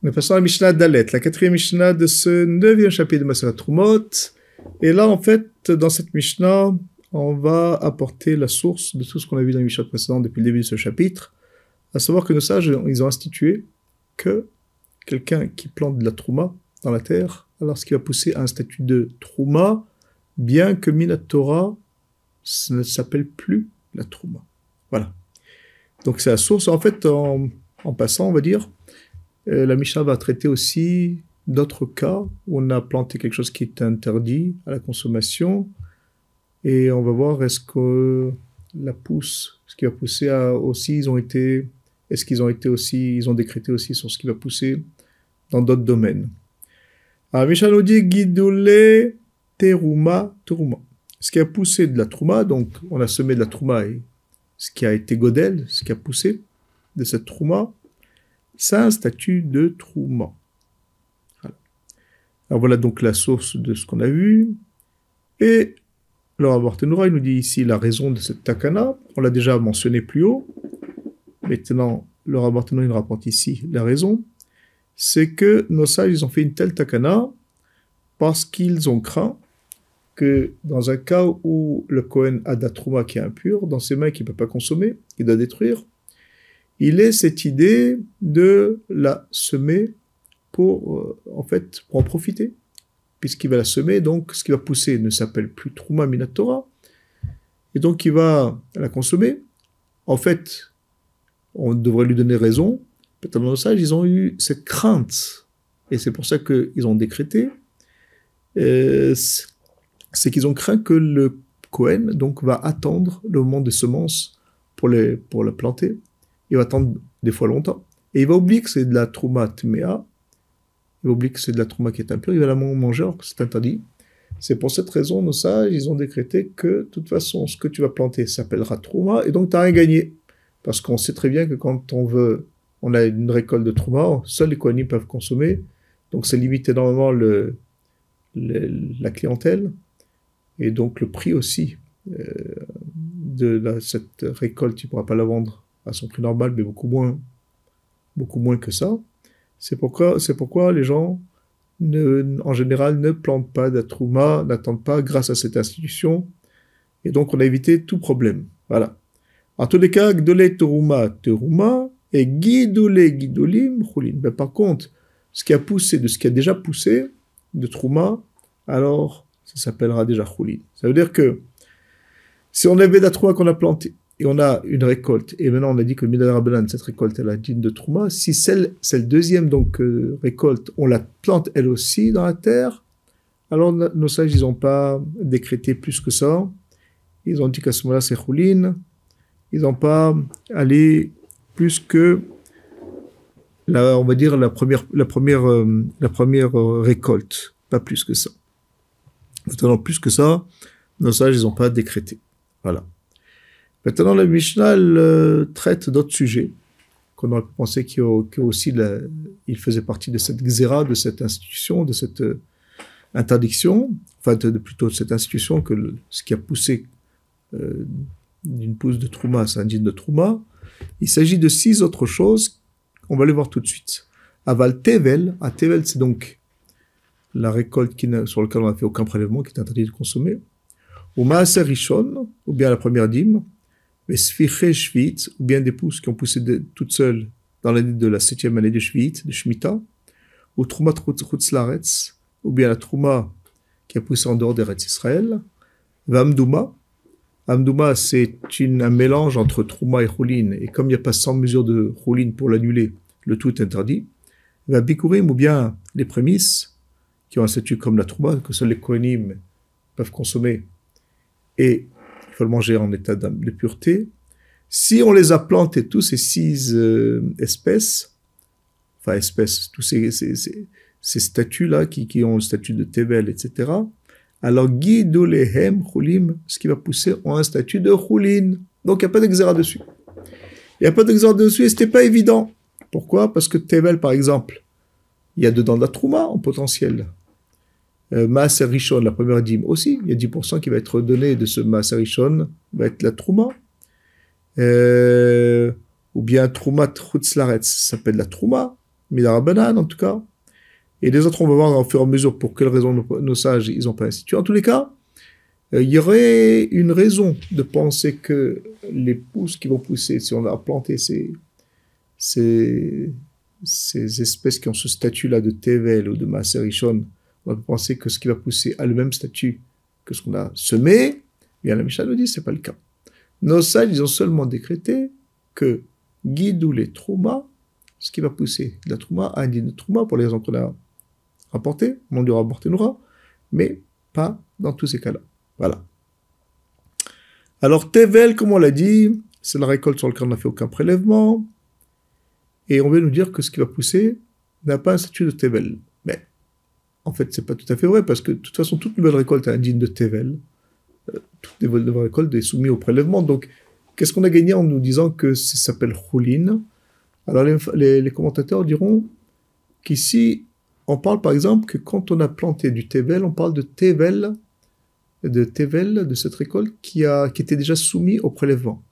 Nous passons à la Mishnah Dalet, la quatrième Mishnah de ce neuvième chapitre de Masala Trumot. Et là, en fait, dans cette Mishnah, on va apporter la source de tout ce qu'on a vu dans la Mishnah précédente depuis le début de ce chapitre, à savoir que nos sages, ils ont institué que quelqu'un qui plante de la Trouma dans la terre, alors ce qui va pousser à un statut de Trouma, bien que Minatora, ça ne s'appelle plus la Trouma. Voilà. Donc c'est la source. En fait, en passant, on va dire, euh, la Mishnah va traiter aussi d'autres cas où on a planté quelque chose qui est interdit à la consommation. Et on va voir est-ce que la pousse, ce qui va pousser aussi, ils ont été, est-ce qu'ils ont été aussi, ils ont décrété aussi sur ce qui va pousser dans d'autres domaines. Alors Mishnah nous dit guidoulé teruma teruma. Ce qui a poussé de la trouma, donc on a semé de la trouma et ce qui a été godel, ce qui a poussé de cette trouma, ça un statut de trouma. Alors voilà donc la source de ce qu'on a vu. Et le Rabbartenoura, il nous dit ici la raison de cette takana. On l'a déjà mentionné plus haut. Maintenant, le Rabbartenoura, il rapporte ici la raison. C'est que nos sages, ils ont fait une telle takana parce qu'ils ont craint que dans un cas où le Kohen a de qui est impur, dans ses mains qu'il ne peut pas consommer, il doit détruire, il est cette idée de la semer pour, euh, en fait, en profiter. Puisqu'il va la semer, donc ce qui va pousser ne s'appelle plus Trouma Minatora, et donc il va la consommer. En fait, on devrait lui donner raison. Peut-être dans le sage, ils ont eu cette crainte, et c'est pour ça qu'ils ont décrété, euh, c'est qu'ils ont craint que le Cohen donc va attendre le moment des semences pour, les, pour la planter il va attendre des fois longtemps. Et il va oublier que c'est de la trauma tméa, il va oublier que c'est de la trauma qui est impure, il va la manger alors que c'est interdit. C'est pour cette raison, nos sages, ils ont décrété que, de toute façon, ce que tu vas planter s'appellera trauma, et donc tu n'as rien gagné. Parce qu'on sait très bien que quand on veut, on a une récolte de trauma, seuls les Kohanim peuvent consommer, donc ça limite énormément le, la clientèle, et donc le prix aussi euh, de cette récolte, tu ne pourras pas la vendre à son prix normal, mais beaucoup moins, beaucoup moins que ça. C'est pourquoi, c'est pourquoi les gens, en général, ne plantent pas d'Atrouma, n'attendent pas grâce à cette institution. Et donc, on a évité tout problème. Voilà. En tous les cas, Gdole Teruma, Teruma, et Guidole, Guidolim, Choulin. Mais par contre, ce qui a poussé, de ce qui a déjà poussé, de Trouma, alors, ça s'appellera déjà Choulin. Ça veut dire que, si on avait la Trouma qu'on a planté, et on a une récolte, et maintenant on a dit que Rabbanan, cette récolte, elle a digne de Trouma, si celle, celle deuxième donc euh, récolte, on la plante elle aussi dans la terre, alors nos sages, ils n'ont pas décrété plus que ça. Ils ont dit qu'à ce moment-là, c'est Choulin. Ils n'ont pas allé plus que, la, on va dire, la première, la première, euh, la première euh, récolte. Pas plus que ça. Maintenant, plus que ça, nos sages, ils n'ont pas décrété. Voilà. Maintenant, le Mishnah euh, traite d'autres sujets qu'on aurait pu penser qu'il aussi faisait partie de cette xéra, de cette institution, de cette euh, interdiction, enfin de, plutôt de cette institution que ce qui a poussé euh, d'une pousse de Trouma à un de Trouma. Il s'agit de six autres choses. On va les voir tout de suite. Aval Tevel, à Tevel, c'est donc la récolte sur laquelle on n'a fait aucun prélèvement, qui est interdit de consommer. Ou Maaser Rishon, ou bien la première dîme mais Shvit, ou bien des pousses qui ont poussé toutes seules dans l'année de la septième année de Shvit, de Shemitah, ou Trouma Chutzlaretz, ou bien la Trouma qui a poussé en dehors des Retz Israël, Vamdouma. Vamdouma, c'est un mélange entre Trouma et Choulin, et comme il n'y a pas 100 mesures de Choulin pour l'annuler, le tout est interdit. Vabikurim, ou bien les prémices, qui ont un statut comme la Trouma, que seuls les Kohanim peuvent consommer, et faut le manger en état de pureté. Si on les a plantés, tous ces six euh, espèces, enfin espèces, tous ces, ces, ces, statues-là qui, qui, ont le statut de Tevel, etc., alors Guidolehem Chulim, ce qui va pousser, ont un statut de Chulin. Donc il n'y a pas d'exéra dessus. Il n'y a pas d'exéra dessus et c'était pas évident. Pourquoi? Parce que Tevel, par exemple, il y a dedans de la Trouma en potentiel. Euh, Maaser Rishon, la première dîme aussi, il y a 10% qui va être donné de ce Maaser Rishon, va être la Trouma. Euh, ou bien Trouma Trutzlaretz, ça s'appelle la Trouma. Midarabanan en tout cas. Et les autres, on va voir au fur et à mesure pour quelles raisons nos, sages, ils n'ont pas institué. En tous les cas, euh, il y aurait une raison de penser que les pousses qui vont pousser, si on a planté ces, ces, ces espèces qui ont ce statut-là de Tevel ou de Maserichon, on va penser que ce qui va pousser a le même statut que ce qu'on a semé. Bien, la Mishnah nous dit, c'est pas le cas. Nos sages, ils ont seulement décrété que guidou les traumas, ce qui va pousser la trouma, un de trouma pour les raisons qu'on a rapportées, rapporté nous mais pas dans tous ces cas-là. Voilà. Alors, Tevel, comme on l'a dit, c'est la récolte sur laquelle on n'a fait aucun prélèvement. Et on veut nous dire que ce qui va pousser n'a pas un statut de Tevel. En fait, c'est pas tout à fait vrai, parce que de toute façon, toute nouvelle récolte a un digne de Tevel. Euh, toute nouvelle récolte est soumise au prélèvement. Donc, qu'est-ce qu'on a gagné en nous disant que ça s'appelle Choulin Alors, les, commentateurs diront qu'ici, on parle par exemple que quand on a planté du Tevel, on parle de Tevel de Tevel, de cette récolte, qui, a, qui était déjà soumis au prélèvement.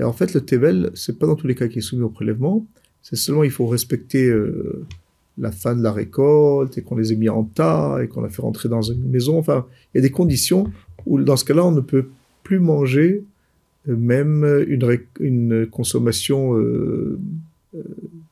Et en fait, le Tevel, c'est pas dans tous les cas qui est soumis au prélèvement, c'est seulement il faut respecter euh, la fin de la récolte, et qu'on les ait mis en tas, et qu'on a fait rentrer dans une maison. Enfin, il y a des conditions où, dans ce cas-là, on ne peut plus manger euh, même une, une consommation euh,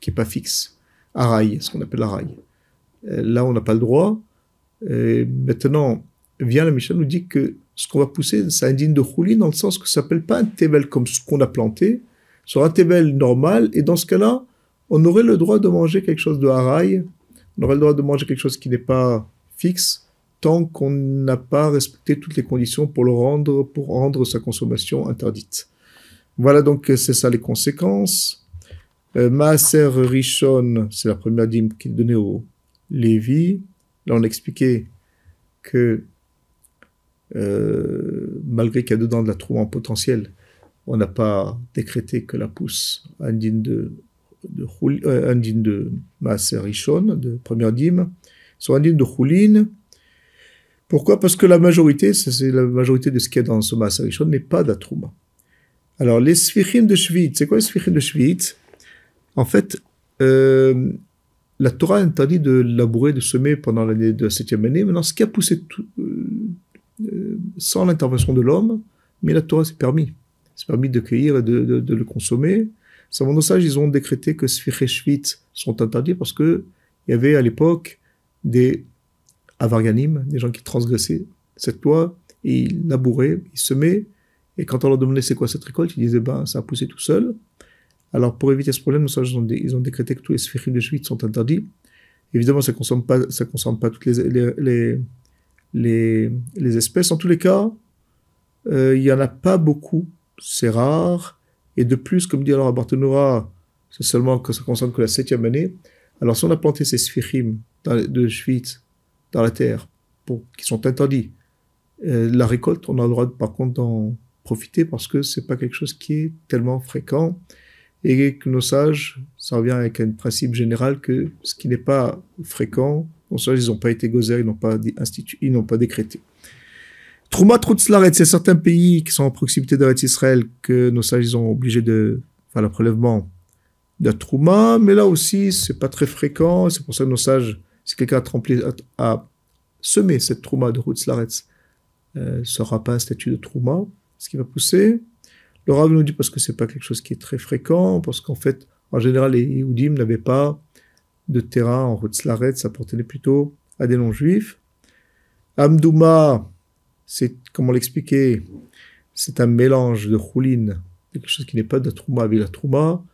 qui n'est pas fixe, rail, ce qu'on appelle rail. Là, on n'a pas le droit. Et maintenant, vient la Mishnah nous dit que ce qu'on va pousser, c'est un digne de chouli dans le sens que ça s'appelle pas un tevel comme ce qu'on a planté, sera un tevel normal, et dans ce cas-là, on aurait le droit de manger quelque chose de haraï, on aurait le droit de manger quelque chose qui n'est pas fixe, tant qu'on n'a pas respecté toutes les conditions pour le rendre, pour rendre sa consommation interdite. Voilà donc, c'est ça les conséquences. Euh, Maaser Rishon, c'est la première dîme qui est donnée au Lévi. Là, on a expliqué que euh, malgré qu'il y a dedans de la trouve en potentiel, on n'a pas décrété que la pousse indigne de, de, euh, indigne de Rishon, de première dîme, soit indigne de Choulin. Pourquoi? Parce que la majorité, c'est la majorité de ce qu'il y a dans ce Maaser Rishon, n'est pas d'Atrouma. Alors, les Sfichim de Shvit, c'est quoi les Sfichim de Shvit En fait, euh, la Torah interdit de labourer, de semer pendant l'année de la septième année. Maintenant, ce qui a poussé tout, euh, sans l'intervention de l'homme, mais la Torah s'est permis. C'est permis de cueillir et de, le consommer. Savant nos sages, ils ont décrété que Sfiré sont interdits parce que il y avait à l'époque des avarganim, des gens qui transgressaient cette loi, et ils labouraient, ils semaient, et quand on leur demandait c'est quoi cette récolte, ils disaient ben ça a poussé tout seul. Alors pour éviter ce problème, nos sages ont, ils ont décrété que tous les sphériques de Schwitz sont interdits. Évidemment, ça ne consomme pas, toutes les espèces. En tous les cas, euh, il n'y en a pas beaucoup, c'est rare. Et de plus, comme dit alors à Barthénora, c'est seulement que ça concerne que la septième année. Alors si on a planté ces sphirim de Schwitz dans la terre, qui sont interdits, euh, la récolte, on a le droit par contre d'en profiter parce que c'est pas quelque chose qui est tellement fréquent et que nos sages, ça revient avec un principe général que ce qui n'est pas fréquent, nos sages, ils n'ont pas été gozer, ils n'ont pas ils n'ont pas décrété. Trouma Trutzlaret, c'est certains pays qui sont en proximité d'Eretz Israël que nos sages, ont obligé de faire le prélèvement de Trouma, mais là aussi, c'est pas très fréquent, c'est pour ça que nos sages, si quelqu'un a, a, semé cette Trouma de Trutzlaret, euh, sera pas un statut de Trouma, ce qui va pousser. Le nous dit parce que c'est pas quelque chose qui est très fréquent, parce qu'en fait, en général, les Yehudim n'avaient pas de terrain en Hutzlaret, ça appartenait plutôt à des non-juifs. Amdouma, c'est, comment l'expliquer, c'est un mélange de choulin, quelque chose qui n'est pas de trouma avec la trouma,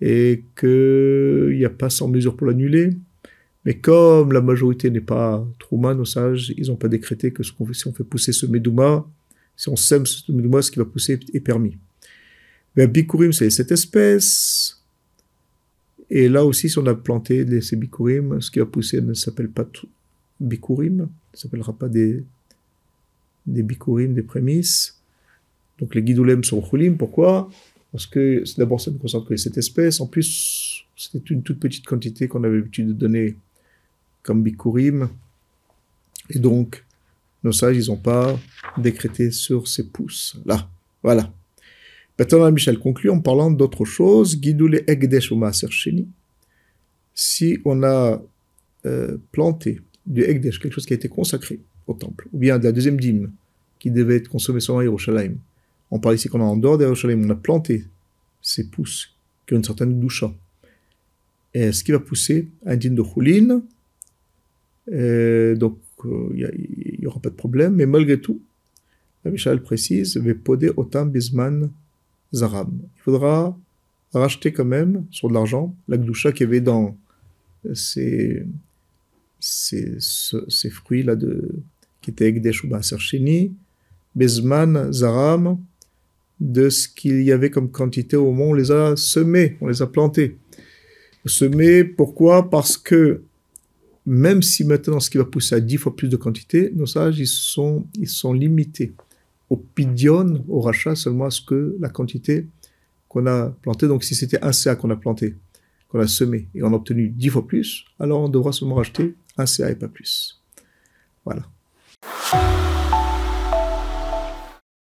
et qu'il n'y a pas sans mesure pour l'annuler. Mais comme la majorité n'est pas trouma, nos sages, ils n'ont pas décrété que qu'on si on fait pousser ce médouma, si on sème ce médouma, ce qui va pousser est permis. Mais bikurim, c'est cette espèce. Et là aussi, si on a planté ces bikurim, ce qui va pousser ne s'appelle pas bikurim, ne s'appellera pas des, des bikurim, des prémices. Donc les guidolem sont chulim. Pourquoi? Parce que d'abord, ça ne concerne que cette espèce. En plus, c'était une toute petite quantité qu'on avait l'habitude de donner comme bikurim. Et donc, nos sages, ils n'ont pas décrété sur ces pousses. Là, voilà. Maintenant, Michel conclut en parlant d'autre chose. Guidoule Egdesh ou si on a euh, planté du Ekdesh, quelque chose qui a été consacré au temple, ou bien de la deuxième dîme, qui devait être consommée seulement à Yerushalayim. On parle ici qu'on a en dehors de on a planté ces pousses qui ont une certaine doucha. Et ce qui va pousser un dîme de choulin, euh, donc il euh, n'y aura pas de problème, mais malgré tout, la Michal précise, poder otam bisman zaram. Il faudra racheter quand même, sur de l'argent, la gdoucha qu'il y avait dans ces, ces, ces fruits-là de, qui étaient Egdesh ou Bezman, Zaram, de ce qu'il y avait comme quantité au moment on les a semés, on les a plantés. Semés, pourquoi? Parce que même si maintenant ce qui va pousser à dix fois plus de quantité, nos sages, ils sont, ils sont limités au pidion, au rachat, seulement à ce que la quantité qu'on a plantée. Donc si c'était un CA qu'on a planté, qu'on a semé, et on a obtenu dix fois plus, alors on devra seulement racheter un CA et pas plus. Voilà. Peace.